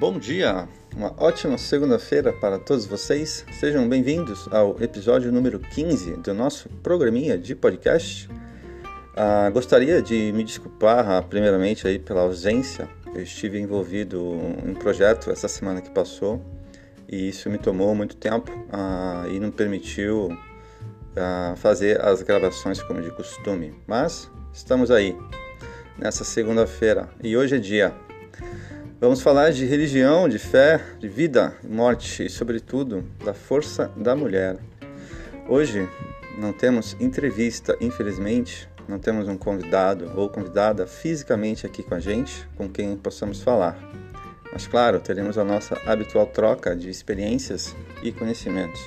Bom dia, uma ótima segunda-feira para todos vocês. Sejam bem-vindos ao episódio número 15 do nosso programinha de podcast. Ah, gostaria de me desculpar, ah, primeiramente, aí pela ausência. Eu estive envolvido em um projeto essa semana que passou e isso me tomou muito tempo ah, e não permitiu ah, fazer as gravações como de costume. Mas estamos aí nessa segunda-feira e hoje é dia. Vamos falar de religião, de fé, de vida, morte e, sobretudo, da força da mulher. Hoje não temos entrevista, infelizmente, não temos um convidado ou convidada fisicamente aqui com a gente, com quem possamos falar. Mas, claro, teremos a nossa habitual troca de experiências e conhecimentos.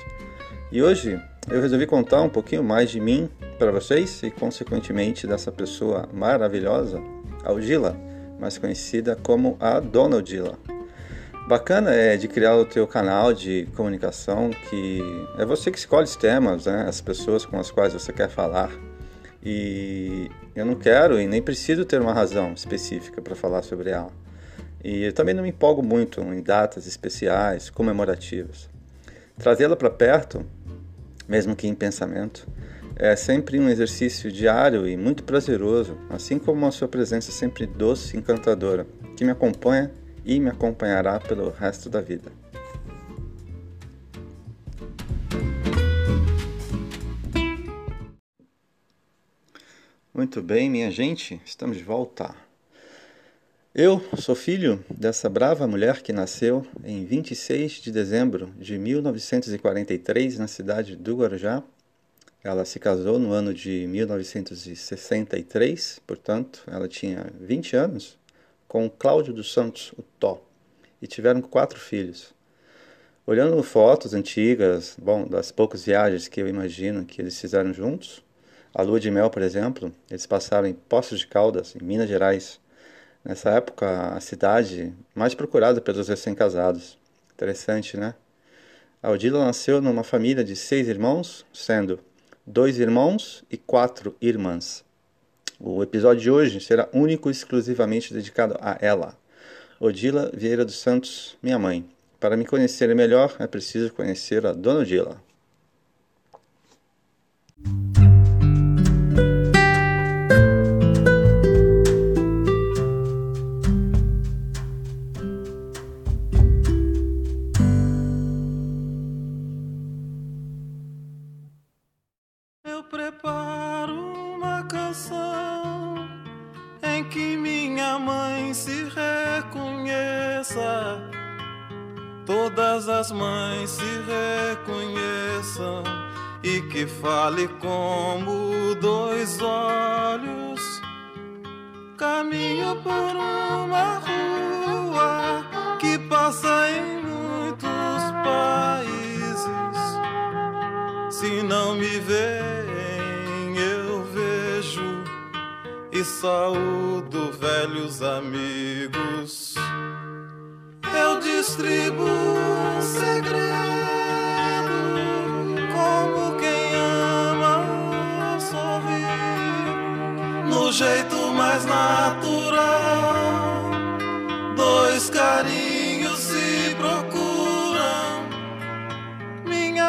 E hoje eu resolvi contar um pouquinho mais de mim para vocês e, consequentemente, dessa pessoa maravilhosa, Aldila, mais conhecida como a Dona Aldila. Bacana é de criar o teu canal de comunicação que é você que escolhe os temas, né? as pessoas com as quais você quer falar. E eu não quero e nem preciso ter uma razão específica para falar sobre ela. E eu também não me empolgo muito em datas especiais, comemorativas. Trazê-la para perto, mesmo que em pensamento, é sempre um exercício diário e muito prazeroso, assim como a sua presença sempre doce e encantadora, que me acompanha e me acompanhará pelo resto da vida. Muito bem, minha gente, estamos de volta. Eu sou filho dessa brava mulher que nasceu em 26 de dezembro de 1943 na cidade do Guarujá. Ela se casou no ano de 1963, portanto, ela tinha 20 anos, com Cláudio dos Santos, o Tó, e tiveram quatro filhos. Olhando fotos antigas, bom, das poucas viagens que eu imagino que eles fizeram juntos, a lua de mel, por exemplo, eles passaram em Poços de Caldas, em Minas Gerais. Nessa época, a cidade mais procurada pelos recém-casados. Interessante, né? Aldila nasceu numa família de seis irmãos, sendo dois irmãos e quatro irmãs. O episódio de hoje será único e exclusivamente dedicado a ela, Odila Vieira dos Santos, minha mãe. Para me conhecer melhor, é preciso conhecer a Dona Odila. Como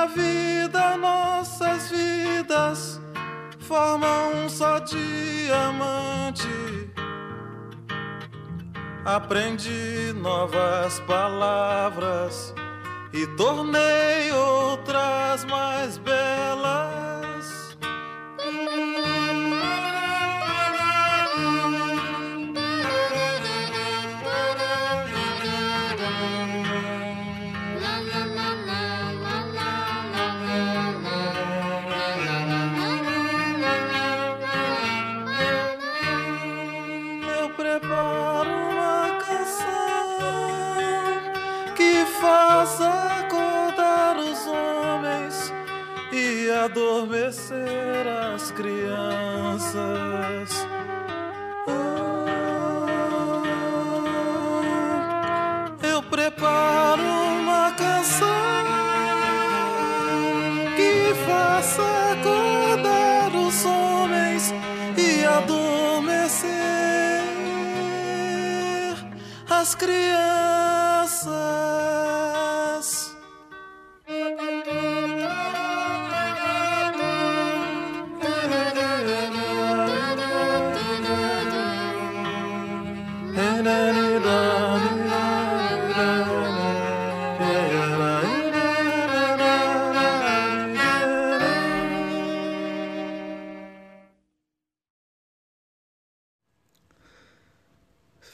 vida, nossas vidas formam um só diamante aprendi novas palavras e tornei outras mais belas. Adormecer as crianças. Oh, eu preparo uma canção que faça acordar os homens e adormecer as crianças.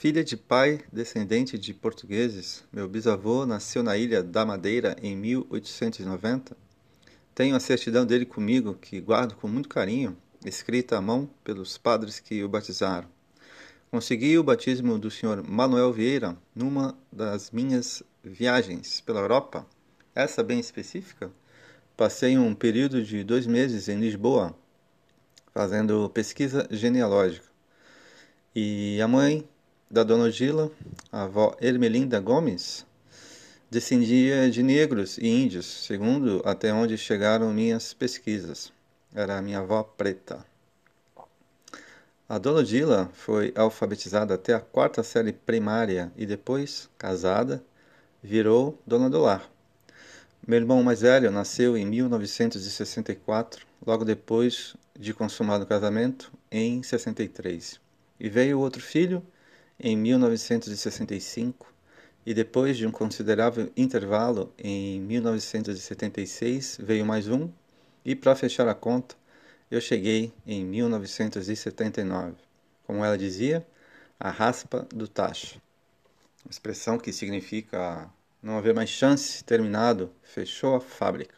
Filha de pai descendente de portugueses, meu bisavô nasceu na ilha da Madeira em 1890. Tenho a certidão dele comigo, que guardo com muito carinho, escrita à mão pelos padres que o batizaram. Consegui o batismo do Sr. Manuel Vieira numa das minhas viagens pela Europa, essa bem específica. Passei um período de dois meses em Lisboa, fazendo pesquisa genealógica. E a mãe da dona Odila, a avó Ermelinda Gomes, descendia de negros e índios, segundo até onde chegaram minhas pesquisas. Era a minha avó preta. A dona Odila foi alfabetizada até a quarta série primária e depois, casada, virou dona do lar. Meu irmão mais velho nasceu em 1964, logo depois de consumado o casamento, em 63. E veio outro filho, em 1965 e depois de um considerável intervalo, em 1976 veio mais um e para fechar a conta, eu cheguei em 1979. Como ela dizia, a raspa do tacho. Expressão que significa não haver mais chance, terminado, fechou a fábrica.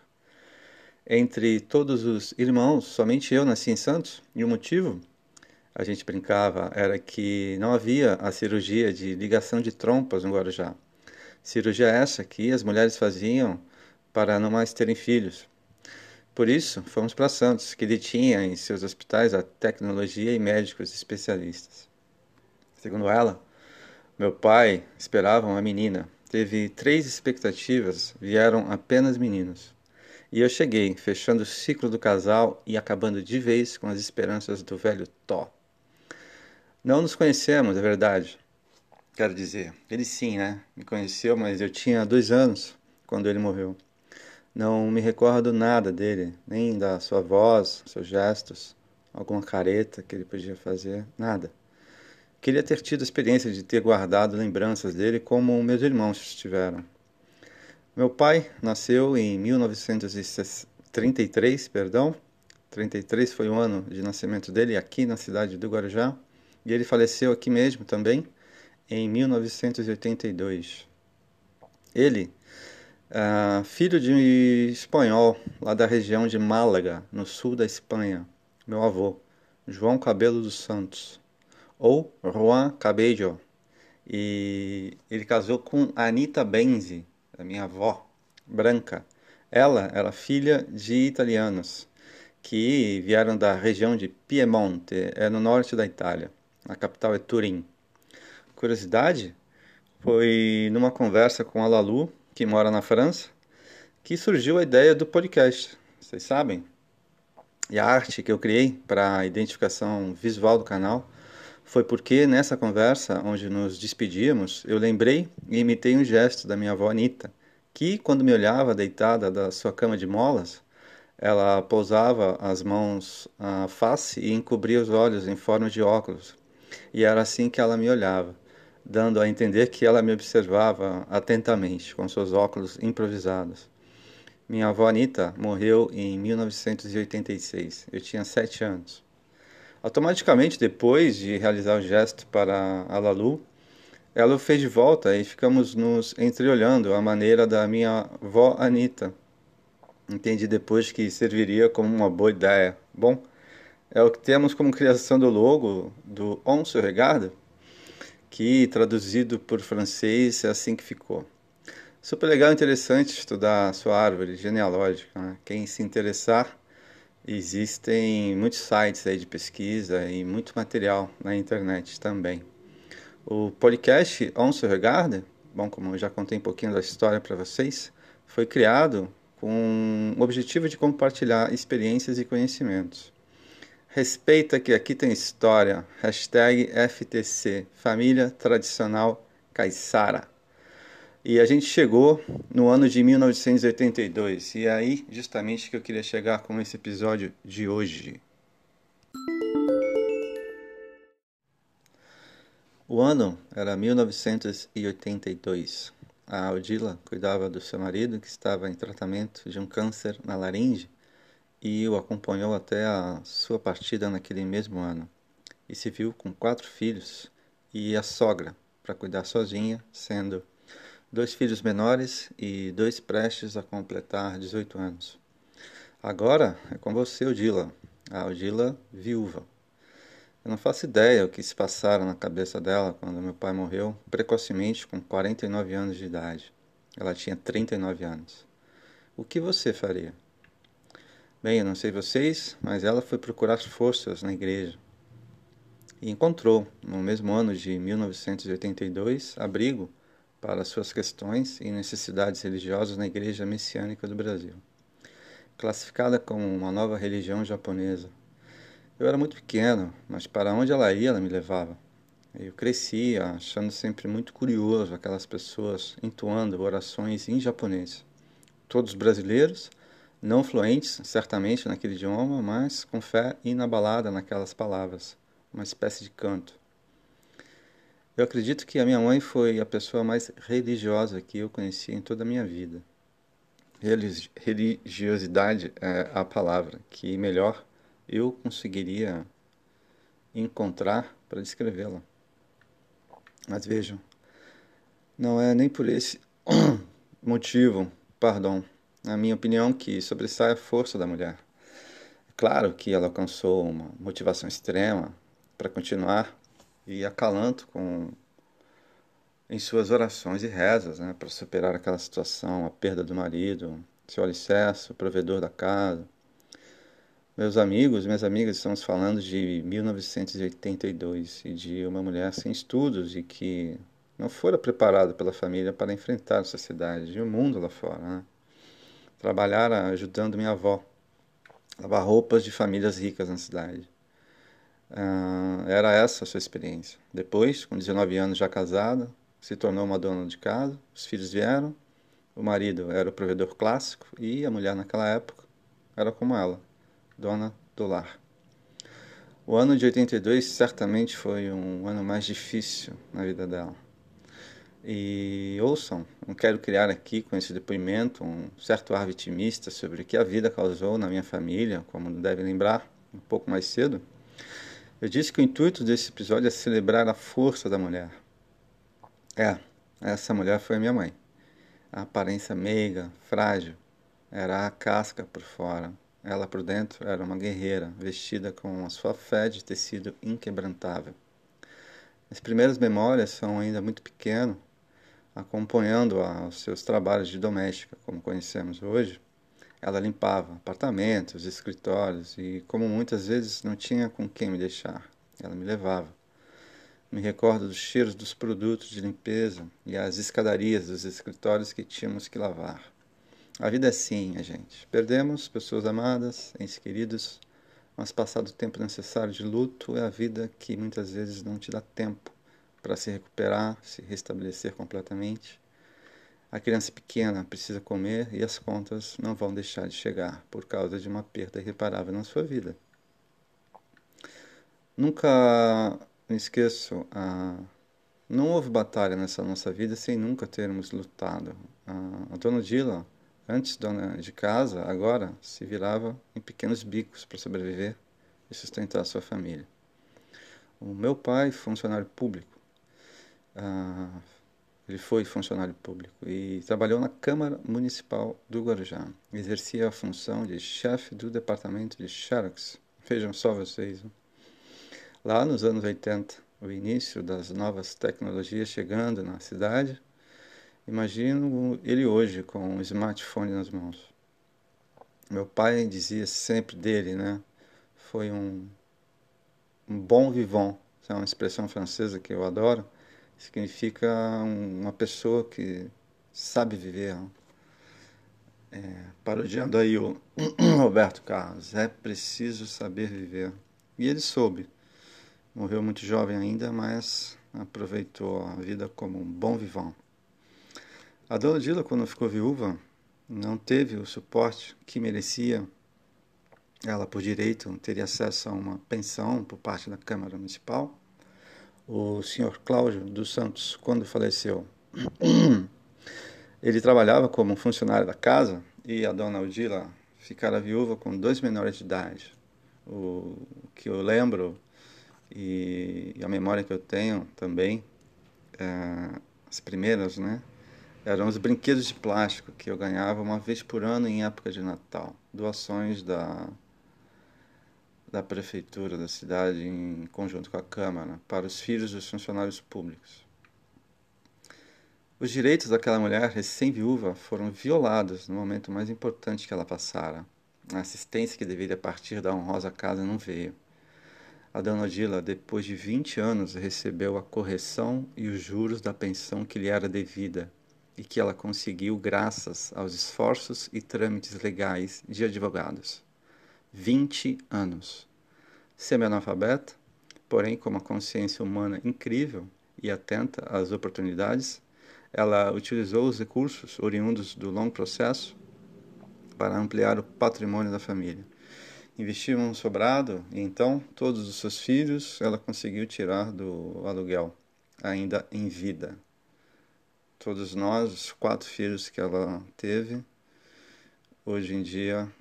Entre todos os irmãos, somente eu nasci em Santos, e o motivo a gente brincava era que não havia a cirurgia de ligação de trompas no Guarujá. Cirurgia essa que as mulheres faziam para não mais terem filhos. Por isso, fomos para Santos, que detinha em seus hospitais a tecnologia e médicos especialistas. Segundo ela, meu pai esperava uma menina. Teve três expectativas, vieram apenas meninos. E eu cheguei, fechando o ciclo do casal e acabando de vez com as esperanças do velho Tó. Não nos conhecemos, é verdade. Quero dizer, ele sim, né? Me conheceu, mas eu tinha dois anos quando ele morreu. Não me recordo nada dele, nem da sua voz, seus gestos, alguma careta que ele podia fazer, nada. Queria ter tido a experiência de ter guardado lembranças dele como meus irmãos tiveram. Meu pai nasceu em 1933, perdão. 33 foi o ano de nascimento dele aqui na cidade do Guarujá e ele faleceu aqui mesmo também em 1982. Ele, uh, filho de espanhol lá da região de Málaga, no sul da Espanha, meu avô, João Cabelo dos Santos, ou Juan Cabello, e ele casou com Anita Benzi, a minha avó, branca. Ela era filha de italianos que vieram da região de Piemonte, é no norte da Itália. A capital é Turim. Curiosidade, foi numa conversa com a Lalu, que mora na França, que surgiu a ideia do podcast. Vocês sabem? E a arte que eu criei para a identificação visual do canal foi porque nessa conversa, onde nos despedíamos, eu lembrei e imitei um gesto da minha avó Anita, que, quando me olhava deitada da sua cama de molas, ela pousava as mãos à face e encobria os olhos em forma de óculos, e era assim que ela me olhava, dando a entender que ela me observava atentamente, com seus óculos improvisados. Minha avó Anita morreu em 1986. Eu tinha sete anos. Automaticamente, depois de realizar o gesto para a Lalu, ela o fez de volta e ficamos nos entreolhando à maneira da minha avó Anita. Entendi depois que serviria como uma boa ideia. Bom, é o que temos como criação do logo do On se regarde, que traduzido por francês é assim que ficou. Super legal e interessante estudar a sua árvore genealógica. Né? Quem se interessar, existem muitos sites aí de pesquisa e muito material na internet também. O podcast On se regarde, bom, como eu já contei um pouquinho da história para vocês, foi criado com o objetivo de compartilhar experiências e conhecimentos. Respeita que aqui tem história. Hashtag FTC, Família Tradicional Caiçara. E a gente chegou no ano de 1982, e é aí justamente que eu queria chegar com esse episódio de hoje. O ano era 1982. A Aldila cuidava do seu marido, que estava em tratamento de um câncer na laringe, e o acompanhou até a sua partida naquele mesmo ano. E se viu com quatro filhos e a sogra para cuidar sozinha, sendo dois filhos menores e dois prestes a completar 18 anos. Agora é com você, Odila, a Odila viúva. Eu não faço ideia o que se passaram na cabeça dela quando meu pai morreu precocemente com 49 anos de idade. Ela tinha 39 anos. O que você faria? Bem, eu não sei vocês, mas ela foi procurar forças na igreja e encontrou, no mesmo ano de 1982, abrigo para suas questões e necessidades religiosas na Igreja Messiânica do Brasil, classificada como uma nova religião japonesa. Eu era muito pequeno, mas para onde ela ia, ela me levava. Eu cresci achando sempre muito curioso aquelas pessoas entoando orações em japonês. Todos brasileiros, não fluentes, certamente, naquele idioma, mas com fé inabalada naquelas palavras, uma espécie de canto. Eu acredito que a minha mãe foi a pessoa mais religiosa que eu conheci em toda a minha vida. Religiosidade é a palavra que melhor eu conseguiria encontrar para descrevê-la. Mas vejam, não é nem por esse motivo, perdão, na minha opinião, que sobressai a força da mulher. Claro que ela alcançou uma motivação extrema para continuar e acalanto com em suas orações e rezas, né, para superar aquela situação, a perda do marido, seu alicerce, o provedor da casa. Meus amigos, minhas amigas, estamos falando de 1982 e de uma mulher sem estudos e que não fora preparada pela família para enfrentar a sociedade e o mundo lá fora. Né? Trabalhar ajudando minha avó, lavar roupas de famílias ricas na cidade. Uh, era essa a sua experiência. Depois, com 19 anos já casada, se tornou uma dona de casa, os filhos vieram, o marido era o provedor clássico e a mulher naquela época era como ela, dona do lar. O ano de 82 certamente foi um ano mais difícil na vida dela. E ouçam, não quero criar aqui com esse depoimento um certo ar vitimista sobre o que a vida causou na minha família, como devem lembrar um pouco mais cedo. Eu disse que o intuito desse episódio é celebrar a força da mulher. É, essa mulher foi minha mãe. A aparência meiga, frágil, era a casca por fora. Ela por dentro era uma guerreira, vestida com a sua fé de tecido inquebrantável. As primeiras memórias são ainda muito pequeno, acompanhando os seus trabalhos de doméstica, como conhecemos hoje. Ela limpava apartamentos, escritórios e, como muitas vezes não tinha com quem me deixar, ela me levava. Me recordo dos cheiros dos produtos de limpeza e as escadarias dos escritórios que tínhamos que lavar. A vida é assim, a gente. Perdemos pessoas amadas, entes queridos, mas passado o tempo necessário de luto é a vida que muitas vezes não te dá tempo para se recuperar, se restabelecer completamente. A criança pequena precisa comer e as contas não vão deixar de chegar por causa de uma perda irreparável na sua vida. Nunca me esqueço, ah, não houve batalha nessa nossa vida sem nunca termos lutado. Ah, a dona Dila, antes dona de casa, agora se virava em pequenos bicos para sobreviver e sustentar sua família. O meu pai, funcionário público, ah, ele foi funcionário público e trabalhou na Câmara Municipal do Guarujá. Exercia a função de chefe do departamento de Xerox. Vejam só vocês. Lá nos anos 80, o início das novas tecnologias chegando na cidade, imagino ele hoje com um smartphone nas mãos. Meu pai dizia sempre dele, né? Foi um, um bom vivant, é uma expressão francesa que eu adoro significa uma pessoa que sabe viver. É, parodiando aí o Roberto Carlos, é preciso saber viver. E ele soube. Morreu muito jovem ainda, mas aproveitou a vida como um bom vivão. A dona Dila, quando ficou viúva, não teve o suporte que merecia. Ela, por direito, teria acesso a uma pensão por parte da Câmara Municipal. O senhor Cláudio dos Santos, quando faleceu, ele trabalhava como funcionário da casa e a dona Odila ficara viúva com dois menores de idade. O que eu lembro e a memória que eu tenho também, é, as primeiras, né? Eram os brinquedos de plástico que eu ganhava uma vez por ano em época de Natal. Doações da, da prefeitura da cidade em conjunto com a Câmara para os filhos dos funcionários públicos. Os direitos daquela mulher recém-viúva foram violados no momento mais importante que ela passara. A assistência que deveria partir da honrosa casa não veio. A dona Odila, depois de 20 anos, recebeu a correção e os juros da pensão que lhe era devida e que ela conseguiu graças aos esforços e trâmites legais de advogados. 20 anos. Semi-analfabeta, porém com uma consciência humana incrível e atenta às oportunidades, ela utilizou os recursos oriundos do longo processo para ampliar o patrimônio da família. Investiu um sobrado e então todos os seus filhos ela conseguiu tirar do aluguel, ainda em vida. Todos nós, os quatro filhos que ela teve, hoje em dia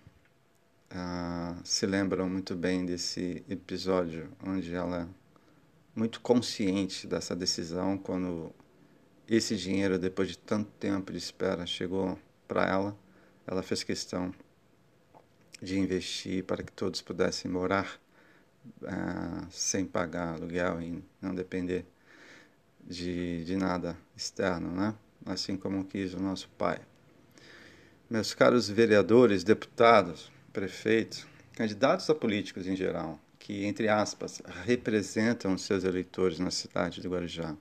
ah, se lembram muito bem desse episódio onde ela muito consciente dessa decisão quando esse dinheiro depois de tanto tempo de espera chegou para ela ela fez questão de investir para que todos pudessem morar uh, sem pagar aluguel e não depender de, de nada externo, né? assim como quis o nosso pai. Meus caros vereadores, deputados, prefeitos, candidatos a políticos em geral, que, entre aspas, representam seus eleitores na cidade de Guarujá.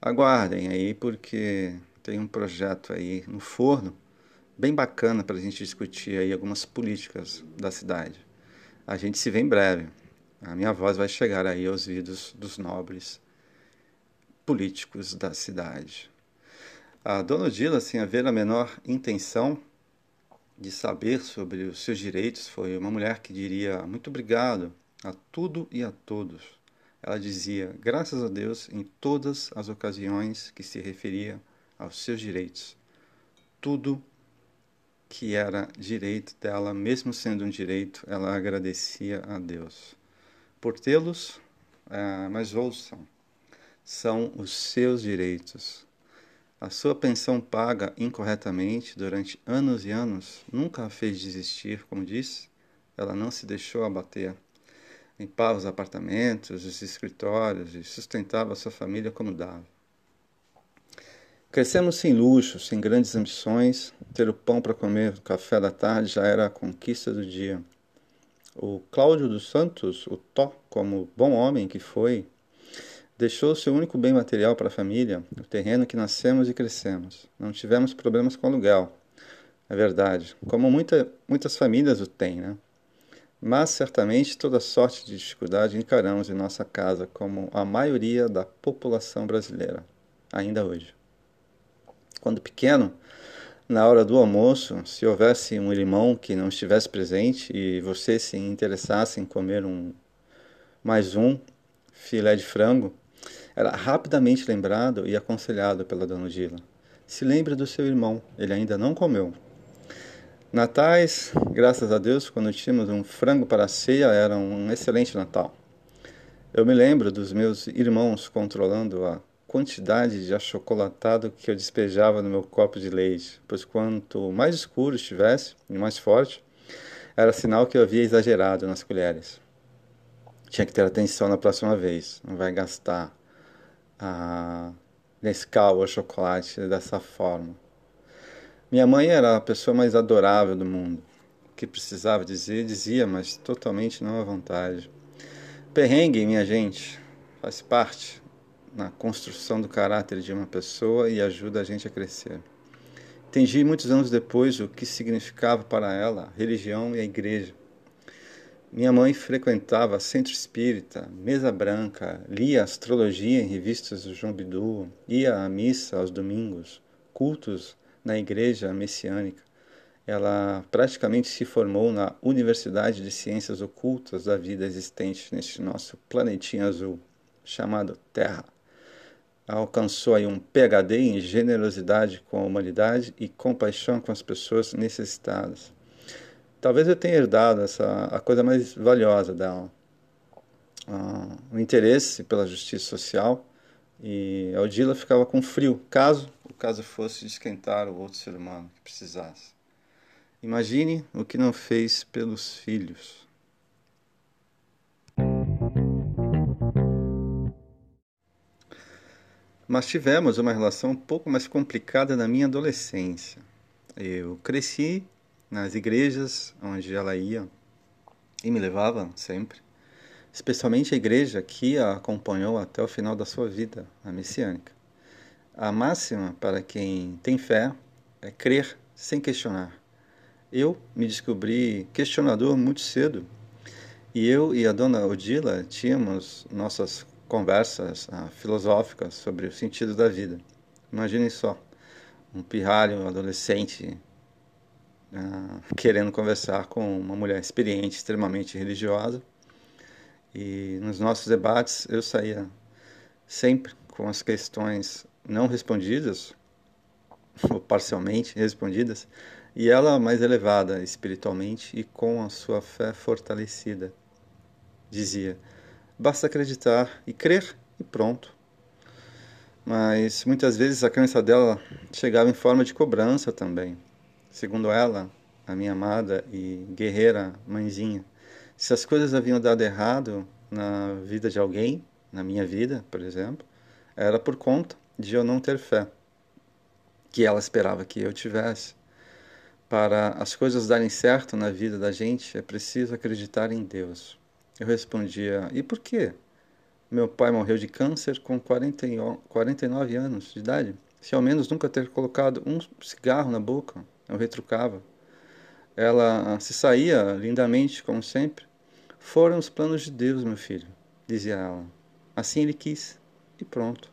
Aguardem aí, porque tem um projeto aí no forno bem bacana para a gente discutir aí algumas políticas da cidade. A gente se vê em breve. A minha voz vai chegar aí aos ouvidos dos nobres políticos da cidade. A dona Odila, sem haver a menor intenção de saber sobre os seus direitos, foi uma mulher que diria muito obrigado a tudo e a todos. Ela dizia graças a Deus em todas as ocasiões que se referia aos seus direitos. Tudo que era direito dela, mesmo sendo um direito, ela agradecia a Deus por tê-los, é, mas ouçam, são os seus direitos. A sua pensão paga incorretamente durante anos e anos nunca a fez desistir, como disse, ela não se deixou abater. Limpava os apartamentos, os escritórios e sustentava sua família como dava. Crescemos sem luxo, sem grandes ambições. Ter o pão para comer no café da tarde já era a conquista do dia. O Cláudio dos Santos, o Tó, como bom homem que foi, deixou seu único bem material para a família, o terreno que nascemos e crescemos. Não tivemos problemas com aluguel. É verdade, como muita, muitas famílias o têm, né? Mas certamente toda sorte de dificuldade encaramos em nossa casa, como a maioria da população brasileira, ainda hoje quando pequeno, na hora do almoço, se houvesse um irmão que não estivesse presente e você se interessasse em comer um mais um filé de frango, era rapidamente lembrado e aconselhado pela dona Dila. Se lembre do seu irmão, ele ainda não comeu. Natais, graças a Deus, quando tínhamos um frango para a ceia, era um excelente Natal. Eu me lembro dos meus irmãos controlando a quantidade de achocolatado que eu despejava no meu copo de leite, pois quanto mais escuro estivesse e mais forte, era sinal que eu havia exagerado nas colheres. Tinha que ter atenção na próxima vez, não vai gastar a Nescau ou chocolate dessa forma. Minha mãe era a pessoa mais adorável do mundo. O que precisava dizer, dizia, mas totalmente não à vontade. Perrengue, minha gente, faz parte na construção do caráter de uma pessoa e ajuda a gente a crescer. Entendi muitos anos depois o que significava para ela a religião e a igreja. Minha mãe frequentava centro espírita, mesa branca, lia astrologia em revistas do João Bidu, ia à missa aos domingos, ocultos na igreja messiânica. Ela praticamente se formou na Universidade de Ciências Ocultas da vida existente neste nosso planetinha azul, chamado Terra. Alcançou aí um PhD em generosidade com a humanidade e compaixão com as pessoas necessitadas. Talvez eu tenha herdado essa a coisa mais valiosa dela, uh, o interesse pela justiça social e a Odila ficava com frio, caso o caso fosse esquentar o outro ser humano que precisasse. Imagine o que não fez pelos filhos. Mas tivemos uma relação um pouco mais complicada na minha adolescência. Eu cresci nas igrejas onde ela ia e me levava sempre, especialmente a igreja que a acompanhou até o final da sua vida, a messiânica. A máxima para quem tem fé é crer sem questionar. Eu me descobri questionador muito cedo. E eu e a dona Odila tínhamos nossas conversas ah, filosóficas sobre o sentido da vida. Imaginem só, um pirralho adolescente ah, querendo conversar com uma mulher experiente, extremamente religiosa. E nos nossos debates eu saía sempre com as questões não respondidas, ou parcialmente respondidas, e ela mais elevada espiritualmente e com a sua fé fortalecida. Dizia: basta acreditar e crer e pronto. Mas muitas vezes a crença dela chegava em forma de cobrança também. Segundo ela, a minha amada e guerreira mãezinha, se as coisas haviam dado errado na vida de alguém, na minha vida, por exemplo, era por conta de eu não ter fé, que ela esperava que eu tivesse. Para as coisas darem certo na vida da gente, é preciso acreditar em Deus. Eu respondia: E por quê? Meu pai morreu de câncer com 40, 49 anos de idade. Se ao menos nunca ter colocado um cigarro na boca, eu retrucava. Ela se saía lindamente, como sempre. Foram os planos de Deus, meu filho, dizia ela. Assim ele quis, e pronto.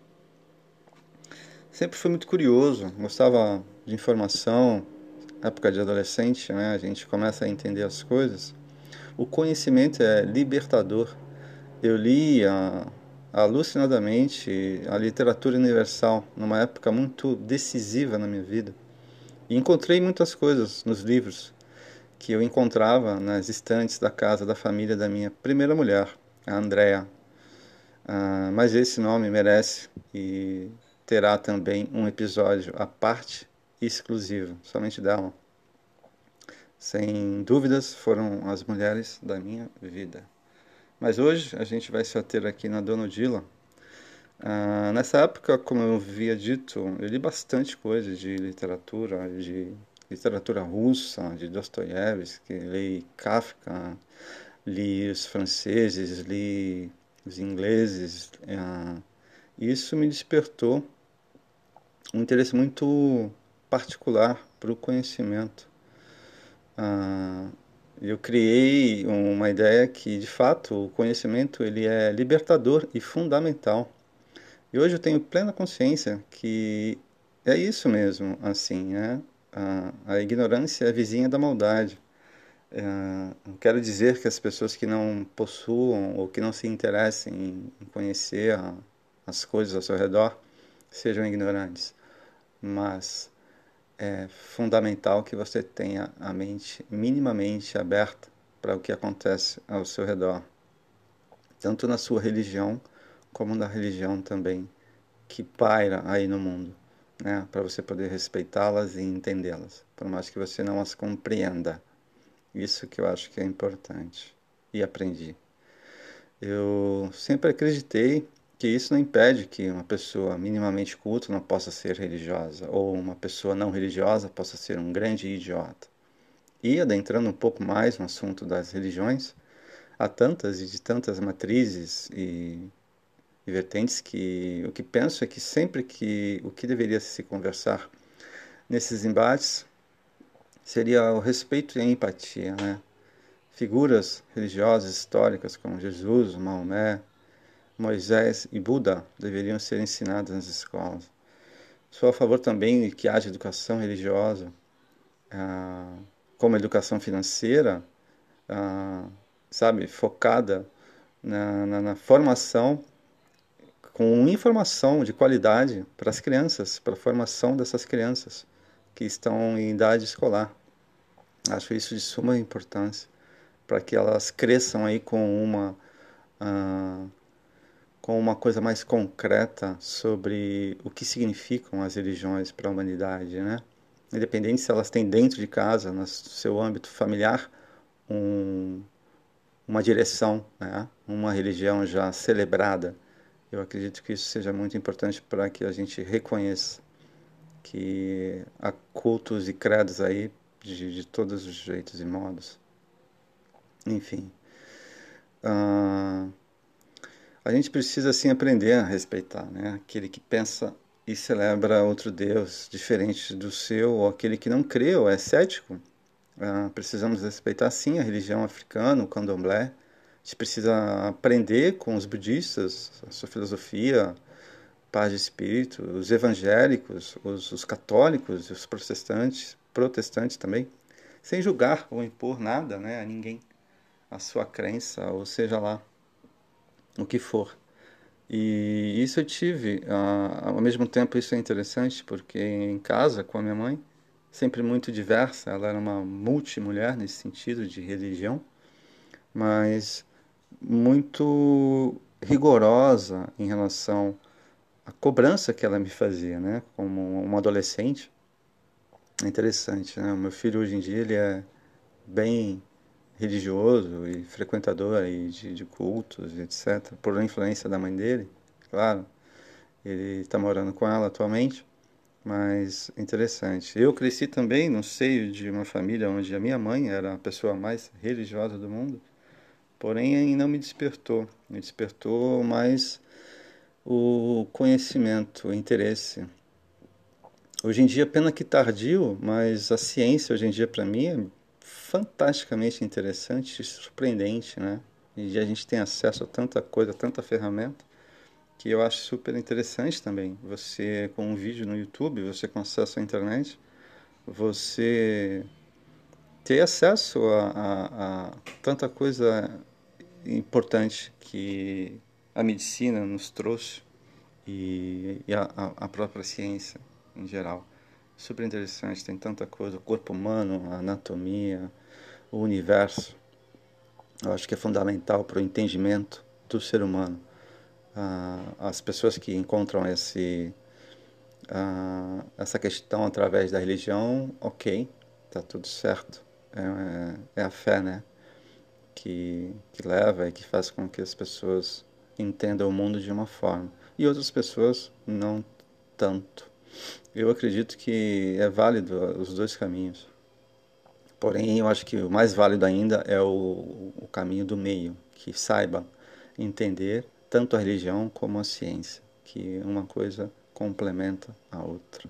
Sempre fui muito curioso, gostava de informação, época de adolescente, né, a gente começa a entender as coisas. O conhecimento é libertador. Eu li alucinadamente a literatura universal numa época muito decisiva na minha vida. E encontrei muitas coisas nos livros que eu encontrava nas estantes da casa da família da minha primeira mulher, a Andrea. Ah, mas esse nome merece e terá também um episódio à parte exclusivo, somente dela. Sem dúvidas, foram as mulheres da minha vida. Mas hoje a gente vai se ater aqui na Dona Odila. Ah, nessa época, como eu havia dito, eu li bastante coisa de literatura, de literatura russa, de Dostoiévski, li Kafka, li os franceses, li os ingleses. Ah, isso me despertou um interesse muito particular para o conhecimento. Ah, eu criei uma ideia que, de fato, o conhecimento ele é libertador e fundamental. E hoje eu tenho plena consciência que é isso mesmo, assim, né? A, a ignorância é vizinha da maldade. É, não quero dizer que as pessoas que não possuam ou que não se interessem em conhecer a, as coisas ao seu redor sejam ignorantes mas é fundamental que você tenha a mente minimamente aberta para o que acontece ao seu redor, tanto na sua religião como na religião também que paira aí no mundo, né? para você poder respeitá-las e entendê-las, por mais que você não as compreenda. Isso que eu acho que é importante e aprendi. Eu sempre acreditei que isso não impede que uma pessoa minimamente culta não possa ser religiosa, ou uma pessoa não religiosa possa ser um grande idiota. E adentrando um pouco mais no assunto das religiões, há tantas e de tantas matrizes e, e vertentes que o que penso é que sempre que o que deveria se conversar nesses embates seria o respeito e a empatia, né? Figuras religiosas históricas como Jesus, Maomé, Moisés e Buda deveriam ser ensinados nas escolas. Sou a favor também que haja educação religiosa, ah, como educação financeira, ah, sabe, focada na, na, na formação com informação de qualidade para as crianças, para a formação dessas crianças que estão em idade escolar. Acho isso de suma importância para que elas cresçam aí com uma uh, com uma coisa mais concreta sobre o que significam as religiões para a humanidade, né? Independente se elas têm dentro de casa, no seu âmbito familiar, um, uma direção, né? uma religião já celebrada. Eu acredito que isso seja muito importante para que a gente reconheça que há cultos e credos aí de, de todos os jeitos e modos. Enfim. Uh, a gente precisa assim aprender a respeitar, né? Aquele que pensa e celebra outro Deus diferente do seu, ou aquele que não crê ou é cético. Uh, precisamos respeitar sim a religião africana, o candomblé. Gente precisa aprender com os budistas, a sua filosofia, paz de espírito, os evangélicos, os, os católicos, os protestantes, protestantes também, sem julgar ou impor nada, né, a ninguém, a sua crença, ou seja lá o que for. E isso eu tive. ao mesmo tempo, isso é interessante porque em casa, com a minha mãe, sempre muito diversa, ela era uma multimulher nesse sentido de religião, mas muito rigorosa em relação à cobrança que ela me fazia, né, como uma adolescente. É interessante, né? O meu filho hoje em dia ele é bem religioso e frequentador aí de, de cultos, etc., por influência da mãe dele, claro. Ele está morando com ela atualmente, mas interessante. Eu cresci também no seio de uma família onde a minha mãe era a pessoa mais religiosa do mundo, porém não me despertou. Me despertou mais o conhecimento, o interesse. Hoje em dia, pena que tardio, mas a ciência hoje em dia para mim é fantasticamente interessante e surpreendente, né? E a gente tem acesso a tanta coisa, tanta ferramenta, que eu acho super interessante também. Você, com um vídeo no YouTube, você com acesso à internet, você ter acesso a, a, a tanta coisa importante que a medicina nos trouxe e, e a, a própria ciência em geral. Super interessante, tem tanta coisa, o corpo humano, a anatomia, o universo, eu acho que é fundamental para o entendimento do ser humano. Ah, as pessoas que encontram esse, ah, essa questão através da religião, ok, está tudo certo. É, é, a fé, né? Que, que leva e que faz com que as pessoas entendam o mundo de uma forma. E outras pessoas não tanto. Eu acredito que é válido os dois caminhos. Porém, eu acho que o mais válido ainda é o, o caminho do meio, que saiba entender tanto a religião como a ciência, que uma coisa complementa a outra.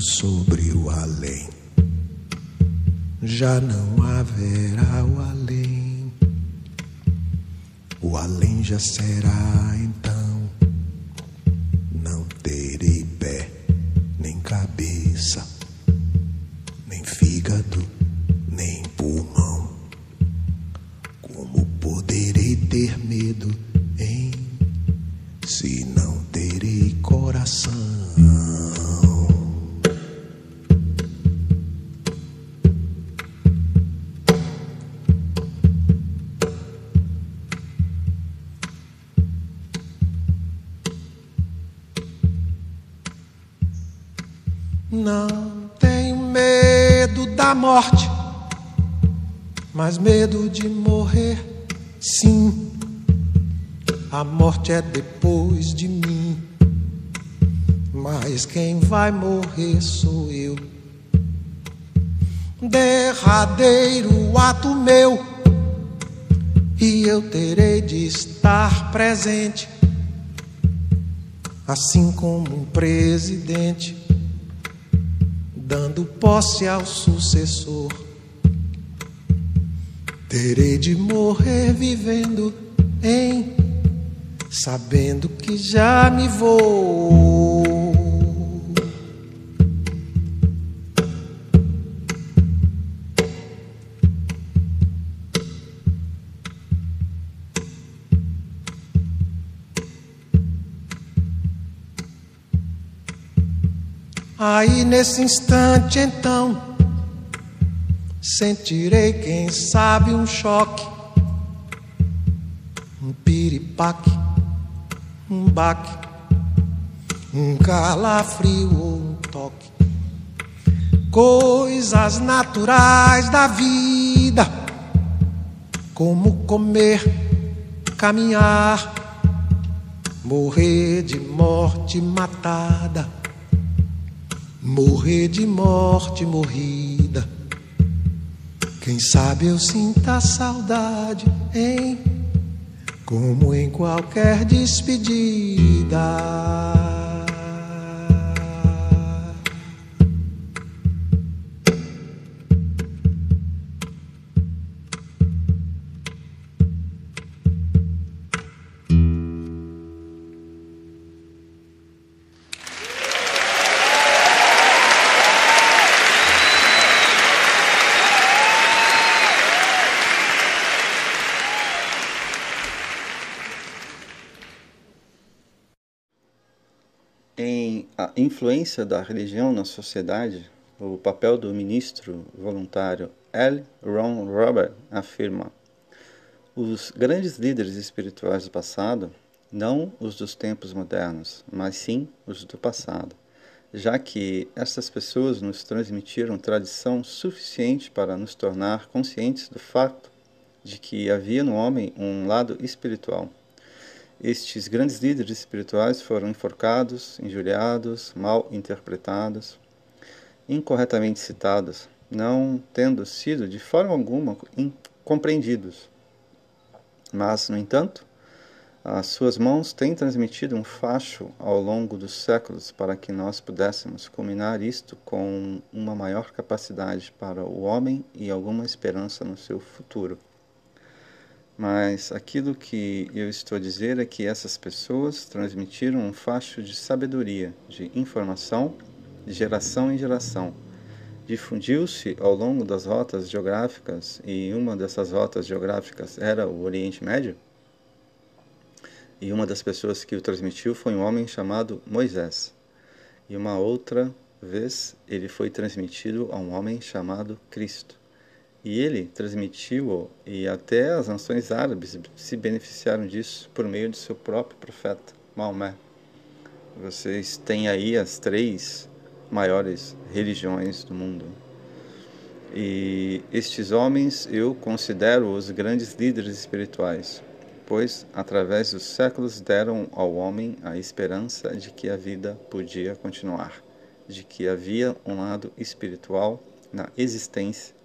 sobre o além. Já não haverá o além, o além já será então. Morte é depois de mim, mas quem vai morrer sou eu. Derradeiro ato meu, e eu terei de estar presente, assim como um presidente dando posse ao sucessor. Terei de morrer vivendo em, sabendo que já me vou. Aí nesse instante então sentirei, quem sabe, um choque, um piripaque, baque, um calafrio ou um toque. Coisas naturais da vida, como comer, caminhar, morrer de morte matada morrer de morte morrida. Quem sabe eu sinta saudade, hein? Como em qualquer despedida. Influência da Religião na Sociedade, o papel do ministro voluntário L. Ron Robert afirma: Os grandes líderes espirituais do passado, não os dos tempos modernos, mas sim os do passado, já que essas pessoas nos transmitiram tradição suficiente para nos tornar conscientes do fato de que havia no homem um lado espiritual. Estes grandes líderes espirituais foram enforcados, injuriados, mal interpretados, incorretamente citados, não tendo sido de forma alguma compreendidos. Mas, no entanto, as suas mãos têm transmitido um facho ao longo dos séculos para que nós pudéssemos culminar isto com uma maior capacidade para o homem e alguma esperança no seu futuro. Mas aquilo que eu estou a dizer é que essas pessoas transmitiram um facho de sabedoria, de informação, de geração em geração. Difundiu-se ao longo das rotas geográficas, e uma dessas rotas geográficas era o Oriente Médio. E uma das pessoas que o transmitiu foi um homem chamado Moisés. E uma outra vez ele foi transmitido a um homem chamado Cristo. E ele transmitiu, e até as nações árabes se beneficiaram disso por meio de seu próprio profeta, Maomé. Vocês têm aí as três maiores religiões do mundo. E estes homens eu considero os grandes líderes espirituais, pois através dos séculos deram ao homem a esperança de que a vida podia continuar, de que havia um lado espiritual na existência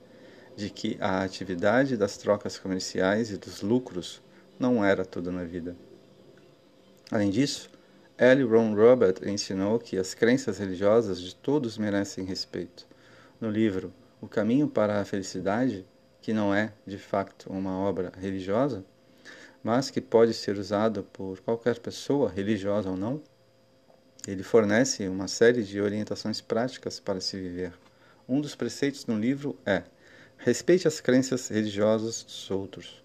de que a atividade das trocas comerciais e dos lucros não era tudo na vida. Além disso, L. Ron Robert ensinou que as crenças religiosas de todos merecem respeito. No livro O Caminho para a Felicidade, que não é, de facto, uma obra religiosa, mas que pode ser usado por qualquer pessoa, religiosa ou não, ele fornece uma série de orientações práticas para se viver. Um dos preceitos no livro é: respeite as crenças religiosas dos outros.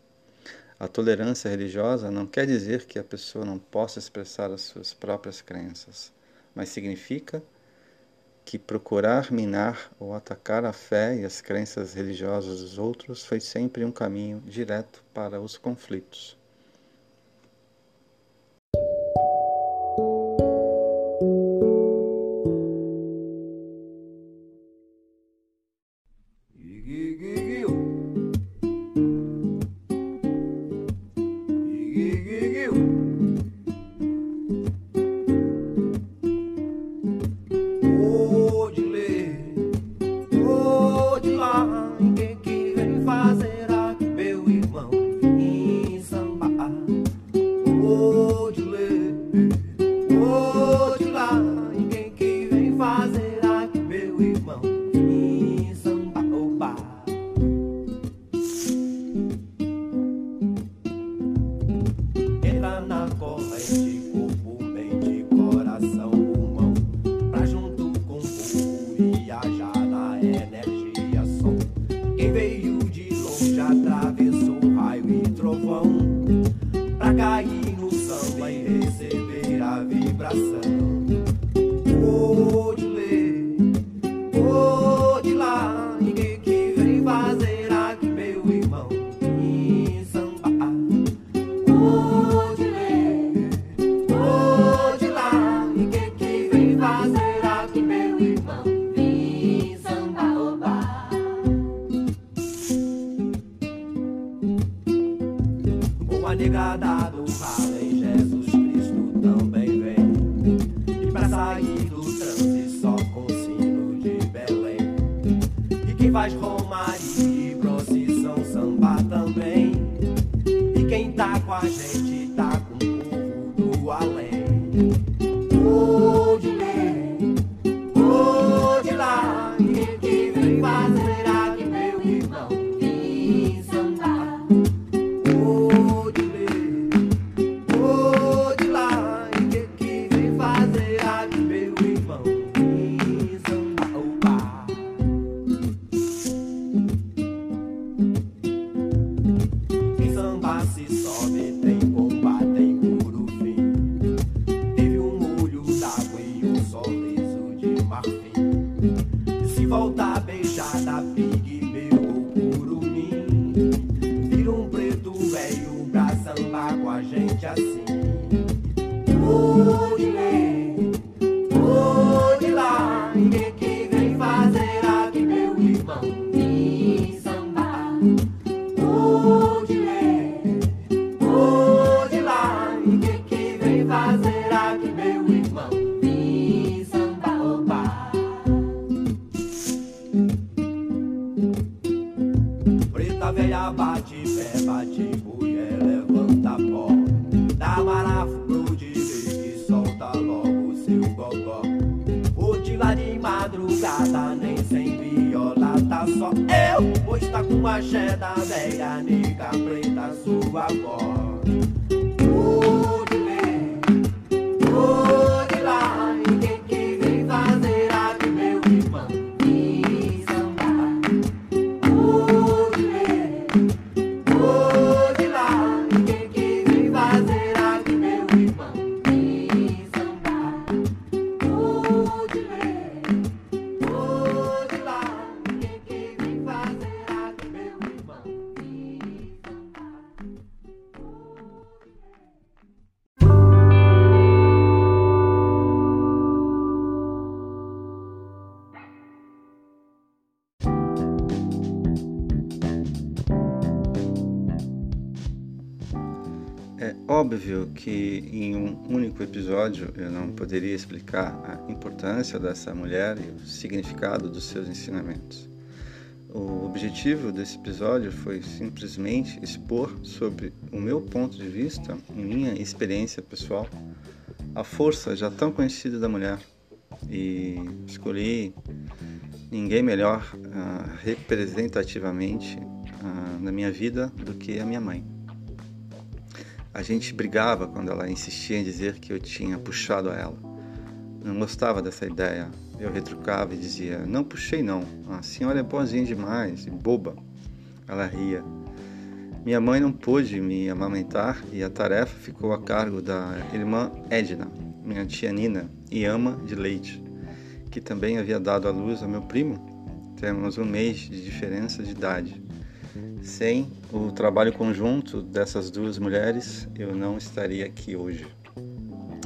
A tolerância religiosa não quer dizer que a pessoa não possa expressar as suas próprias crenças, mas significa que procurar minar ou atacar a fé e as crenças religiosas dos outros foi sempre um caminho direto para os conflitos. These saw óbvio que em um único episódio eu não poderia explicar a importância dessa mulher e o significado dos seus ensinamentos. O objetivo desse episódio foi simplesmente expor sobre o meu ponto de vista minha experiência pessoal a força já tão conhecida da mulher e escolhi ninguém melhor uh, representativamente uh, na minha vida do que a minha mãe. A gente brigava quando ela insistia em dizer que eu tinha puxado a ela. Não gostava dessa ideia. Eu retrucava e dizia: Não puxei, não. A senhora é boazinha demais e boba. Ela ria. Minha mãe não pôde me amamentar e a tarefa ficou a cargo da irmã Edna, minha tia Nina e ama de leite, que também havia dado à luz ao meu primo. Temos um mês de diferença de idade. Sem o trabalho conjunto dessas duas mulheres, eu não estaria aqui hoje.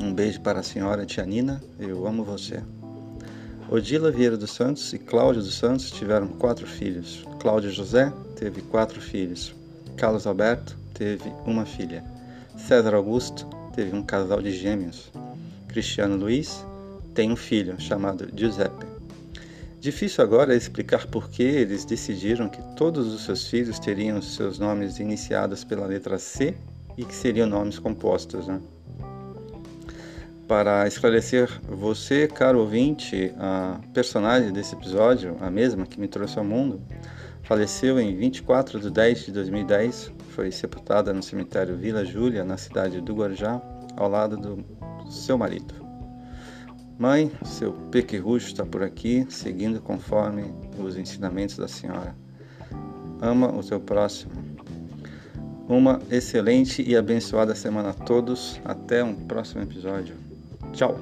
Um beijo para a senhora tia Nina, eu amo você. Odila Vieira dos Santos e Cláudio dos Santos tiveram quatro filhos. Cláudio José teve quatro filhos. Carlos Alberto teve uma filha. César Augusto teve um casal de gêmeos. Cristiano Luiz tem um filho chamado Giuseppe. Difícil agora explicar por que eles decidiram que todos os seus filhos teriam seus nomes iniciados pela letra C e que seriam nomes compostos. Né? Para esclarecer você, caro ouvinte, a personagem desse episódio, a mesma que me trouxe ao mundo, faleceu em 24 de 10 de 2010. Foi sepultada no cemitério Vila Júlia, na cidade do Guarujá, ao lado do seu marido. Mãe, seu pequerrucho está por aqui, seguindo conforme os ensinamentos da senhora. Ama o seu próximo. Uma excelente e abençoada semana a todos. Até um próximo episódio. Tchau!